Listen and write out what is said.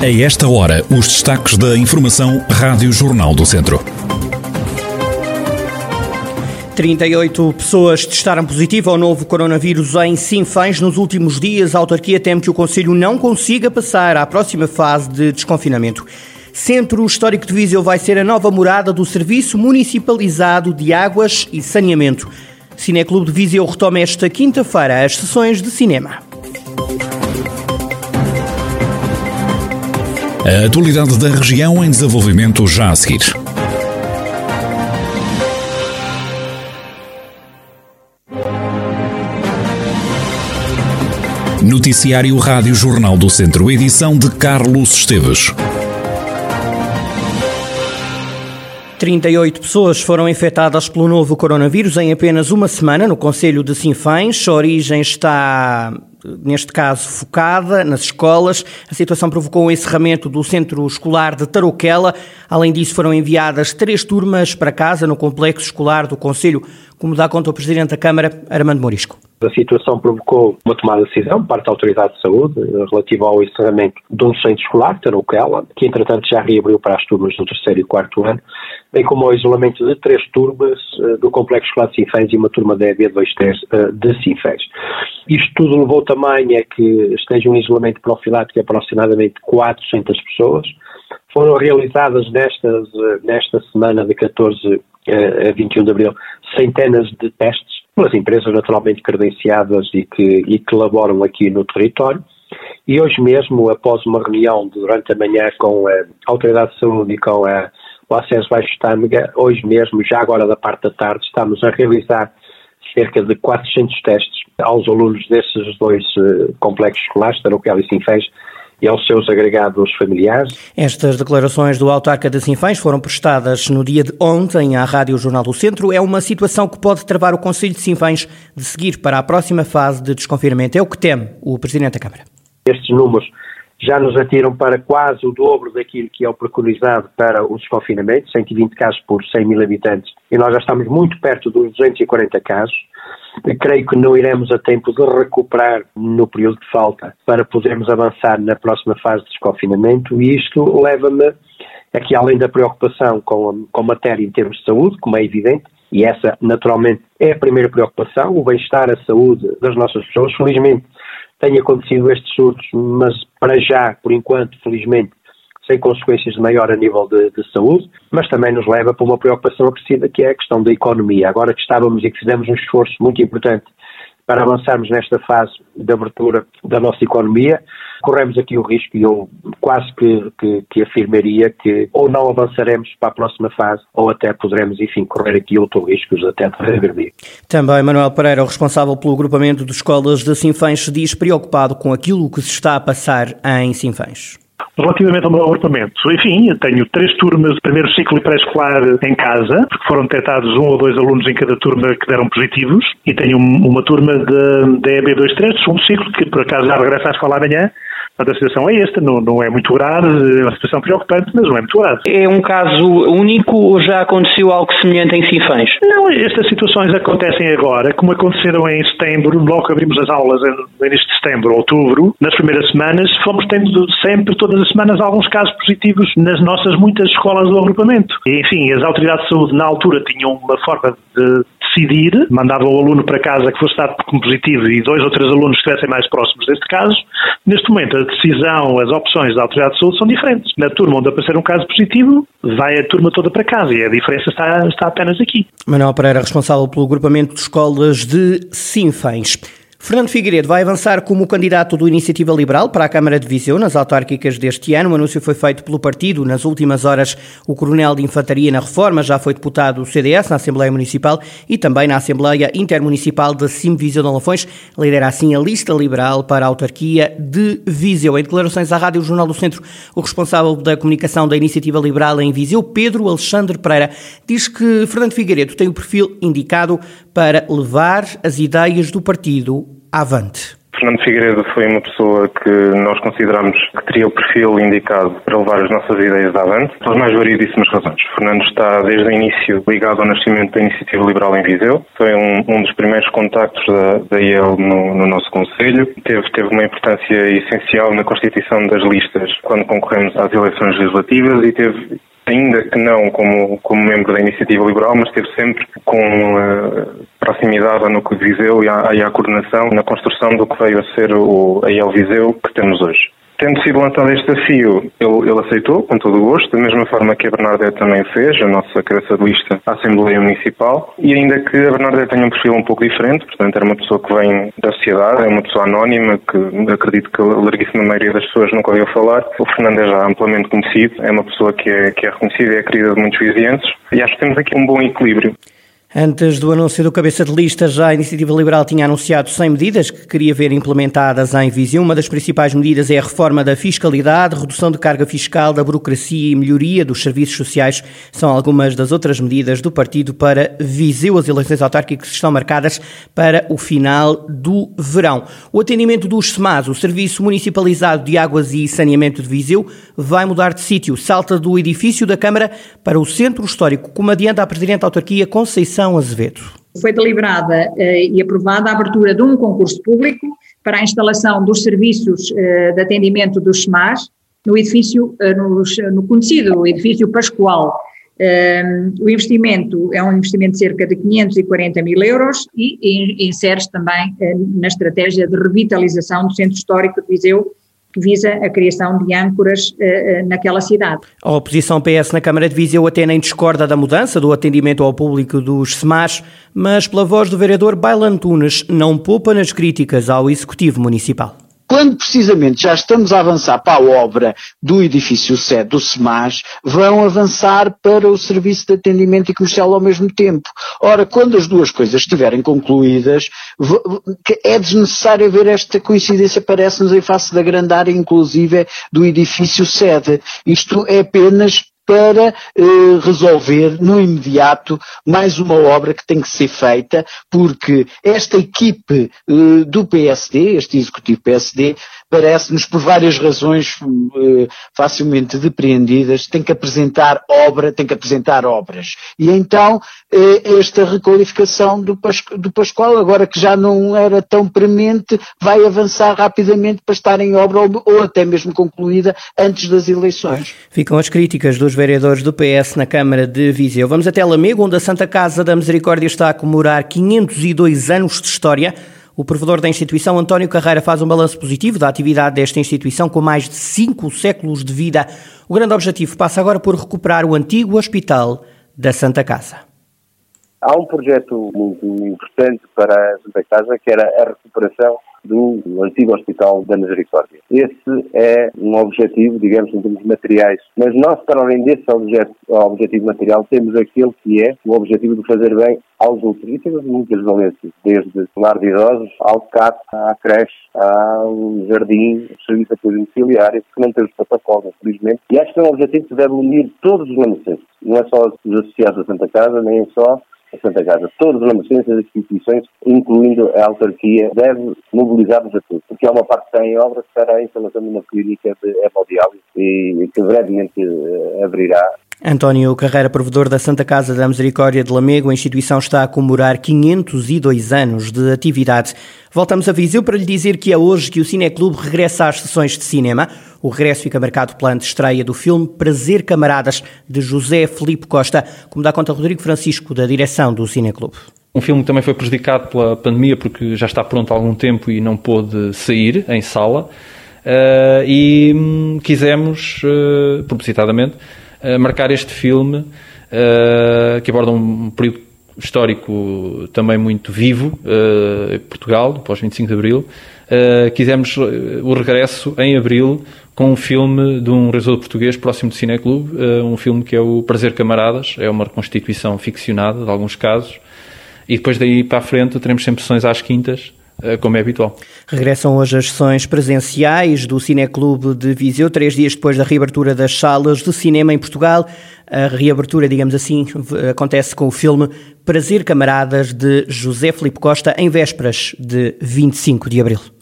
A esta hora, os destaques da Informação Rádio Jornal do Centro. 38 pessoas testaram positivo ao novo coronavírus em Sinfãs nos últimos dias. A autarquia teme que o Conselho não consiga passar à próxima fase de desconfinamento. Centro Histórico de Viseu vai ser a nova morada do Serviço Municipalizado de Águas e Saneamento. Cineclube de Viseu retoma esta quinta-feira as sessões de cinema. A atualidade da região em desenvolvimento já a seguir. Noticiário Rádio Jornal do Centro, edição de Carlos Esteves. 38 pessoas foram infectadas pelo novo coronavírus em apenas uma semana no Conselho de Sinfãs. A origem está, neste caso, focada nas escolas. A situação provocou o encerramento do centro escolar de Tarouquela. Além disso, foram enviadas três turmas para casa no complexo escolar do Conselho, como dá conta o Presidente da Câmara, Armando Morisco. A situação provocou uma tomada de decisão por parte da Autoridade de Saúde relativa ao encerramento de um centro escolar, Tarouquela, que entretanto já reabriu para as turmas do terceiro e quarto ano, bem como o isolamento de três turmas uh, do Complexo Escolar de Sinfãs e uma turma da EB23 uh, de Sinfãs. Isto tudo levou também a que esteja um isolamento profilático de aproximadamente 400 pessoas. Foram realizadas nestas, nesta semana de 14 a 21 de abril centenas de testes pelas empresas naturalmente credenciadas e que, e que laboram aqui no território. E hoje mesmo, após uma reunião durante a manhã com a Autoridade de Saúde e com a, o Acesso Baixo Tâmega, hoje mesmo, já agora da parte da tarde, estamos a realizar cerca de 400 testes aos alunos desses dois uh, complexos escolares, Tarouquel e Sinfãs, e aos seus agregados familiares. Estas declarações do autarca de Sinfãs foram prestadas no dia de ontem à Rádio Jornal do Centro. É uma situação que pode travar o Conselho de Sinfãs de seguir para a próxima fase de desconfinamento. É o que teme o Presidente da Câmara. Estes números já nos atiram para quase o dobro daquilo que é o preconizado para o desconfinamento, 120 casos por 100 mil habitantes, e nós já estamos muito perto dos 240 casos. Creio que não iremos a tempo de recuperar no período de falta para podermos avançar na próxima fase de desconfinamento e isto leva-me aqui além da preocupação com a, com a matéria em termos de saúde, como é evidente, e essa naturalmente é a primeira preocupação, o bem-estar, a saúde das nossas pessoas. Felizmente tem acontecido estes surtos, mas para já, por enquanto, felizmente, sem consequências de maior a nível de, de, saúde, mas também nos leva para uma preocupação acrescida que é a questão da economia. Agora que estávamos e que fizemos um esforço muito importante para avançarmos nesta fase de abertura da nossa economia, corremos aqui o risco, e eu quase que, que, que, afirmaria que ou não avançaremos para a próxima fase, ou até poderemos, enfim, correr aqui outros riscos até de reverdir. Também Manuel Pereira, o responsável pelo agrupamento de escolas de Sinfãs, diz preocupado com aquilo que se está a passar em Sinfãs. Relativamente ao meu agrupamento, enfim, tenho três turmas de primeiro ciclo e pré-escolar em casa, porque foram detectados um ou dois alunos em cada turma que deram positivos, e tenho uma turma da EB23, segundo ciclo, que por acaso já regressa à escola amanhã, Portanto, a situação é esta, não, não é muito grave, é uma situação preocupante, mas não é muito grave. É um caso único ou já aconteceu algo semelhante em Sinfãs? Não, estas situações acontecem agora, como aconteceram em setembro, logo que abrimos as aulas no início de setembro, outubro, nas primeiras semanas, fomos tendo sempre, todas as semanas, alguns casos positivos nas nossas muitas escolas do agrupamento. E, enfim, as autoridades de saúde na altura tinham uma forma de decidir, mandavam o aluno para casa que fosse dado como positivo e dois ou três alunos que estivessem mais próximos deste caso. Neste momento, a decisão, as opções da Autoridade de Saúde são diferentes. Na turma onde aparecer um caso positivo, vai a turma toda para casa e a diferença está, está apenas aqui. Manuel Pereira, responsável pelo agrupamento de escolas de Sinfãs. Fernando Figueiredo vai avançar como candidato do Iniciativa Liberal para a Câmara de Viseu nas autárquicas deste ano. O anúncio foi feito pelo partido. Nas últimas horas, o coronel de Infantaria na Reforma já foi deputado do CDS na Assembleia Municipal e também na Assembleia Intermunicipal de Sim Viseu de Alafões. Lidera assim a lista liberal para a autarquia de Viseu. Em declarações à Rádio Jornal do Centro, o responsável da comunicação da Iniciativa Liberal em Viseu, Pedro Alexandre Pereira, diz que Fernando Figueiredo tem o perfil indicado para levar as ideias do partido avante. Fernando Figueiredo foi uma pessoa que nós consideramos que teria o perfil indicado para levar as nossas ideias avante, pelas mais variedíssimas razões. Fernando está desde o início ligado ao nascimento da Iniciativa Liberal em Viseu, foi um, um dos primeiros contactos da, da IEL no, no nosso Conselho, teve, teve uma importância essencial na constituição das listas quando concorremos às eleições legislativas e teve ainda que não como, como membro da Iniciativa Liberal, mas esteve sempre com uh, proximidade ao núcleo de Viseu e à, e à coordenação na construção do que veio a ser o AIL Viseu que temos hoje. Tendo sido lançado este desafio, ele, ele, aceitou com todo o gosto, da mesma forma que a Bernadette também fez, a nossa cabeça de lista à Assembleia Municipal, e ainda que a Bernadette tenha um perfil um pouco diferente, portanto era uma pessoa que vem da sociedade, é uma pessoa anónima, que acredito que a larguíssima maioria das pessoas nunca ouviu falar. O Fernando é já amplamente conhecido, é uma pessoa que é, que é reconhecida e é querida de muitos vizinhantes, e acho que temos aqui um bom equilíbrio. Antes do anúncio do cabeça de lista, já a Iniciativa Liberal tinha anunciado 100 medidas que queria ver implementadas em Viseu. Uma das principais medidas é a reforma da fiscalidade, redução de carga fiscal, da burocracia e melhoria dos serviços sociais. São algumas das outras medidas do partido para Viseu. As eleições autárquicas estão marcadas para o final do verão. O atendimento dos SEMAS, o Serviço Municipalizado de Águas e Saneamento de Viseu, vai mudar de sítio. Salta do edifício da Câmara para o Centro Histórico, como adianta a Presidente da Autarquia Conceição Azevedo. Foi deliberada uh, e aprovada a abertura de um concurso público para a instalação dos serviços uh, de atendimento dos SMAS no edifício, uh, no conhecido edifício Pascoal. o investimento é um investimento de cerca de 540 mil euros e, e insere-se também na estratégia de revitalização do Centro Histórico de Viseu, que visa a criação de âncoras uh, naquela cidade. A oposição PS na Câmara de Viseu até nem discorda da mudança do atendimento ao público dos SEMAS, mas pela voz do vereador Bailan Tunes não poupa nas críticas ao Executivo Municipal quando precisamente já estamos a avançar para a obra do edifício sede do SEMAS, vão avançar para o serviço de atendimento e comercial ao mesmo tempo. Ora, quando as duas coisas estiverem concluídas, é desnecessário haver esta coincidência, parece-nos, em face da grande área, inclusive, do edifício sede. Isto é apenas para eh, resolver no imediato mais uma obra que tem que ser feita, porque esta equipe eh, do PSD, este executivo PSD, parece-nos por várias razões eh, facilmente depreendidas, tem que apresentar obra, tem que apresentar obras. E então eh, esta requalificação do, do Pascoal, agora que já não era tão premente, vai avançar rapidamente para estar em obra ou, ou até mesmo concluída antes das eleições. Ficam as críticas dos vereadores do PS na Câmara de Viseu. Vamos até Lamego, onde a Santa Casa da Misericórdia está a comemorar 502 anos de história. O provedor da instituição, António Carreira, faz um balanço positivo da atividade desta instituição com mais de cinco séculos de vida. O grande objetivo passa agora por recuperar o antigo hospital da Santa Casa. Há um projeto muito importante para a Santa Casa que era a recuperação do antigo Hospital da Misericórdia. Esse é um objetivo, digamos, em termos materiais. Mas nós, para além desse objeto, objetivo material, temos aquele que é o objetivo de fazer bem aos outros. E temos muitas valências, desde lar de idosos, ao CAT, à creche, ao jardim, serviço de apoio domiciliário, que não temos protocolos, infelizmente. E acho que é um objetivo que deve unir todos os lamacenses. Não é só os associados da Santa Casa, nem é só a Santa Casa, todas as lamacenses, as instituições, incluindo a autarquia, deve mobilizar-nos a todos, porque é uma parte que está em obras para a instalação de uma clínica de hemodiálise e que brevemente eh, abrirá António Carreira, provedor da Santa Casa da Misericórdia de Lamego, a instituição está a comemorar 502 anos de atividade. Voltamos a Viseu para lhe dizer que é hoje que o Cineclube regressa às sessões de cinema. O regresso fica marcado pela estreia do filme Prazer Camaradas, de José Felipe Costa, como dá conta Rodrigo Francisco, da direção do Cineclube. Um filme que também foi prejudicado pela pandemia porque já está pronto há algum tempo e não pôde sair em sala. Uh, e hum, quisemos, uh, propositadamente, marcar este filme uh, que aborda um período histórico também muito vivo, uh, Portugal, pós 25 de Abril. Uh, quisemos o regresso em Abril com um filme de um realizador português próximo do Cineclube, uh, um filme que é o Prazer Camaradas, é uma reconstituição ficcionada de alguns casos, e depois daí para a frente teremos sempre sessões às quintas, eh, como é habitual. Regressam hoje as sessões presenciais do Cineclube de Viseu, três dias depois da reabertura das salas de cinema em Portugal. A reabertura, digamos assim, acontece com o filme Prazer Camaradas de José Felipe Costa, em vésperas de 25 de abril.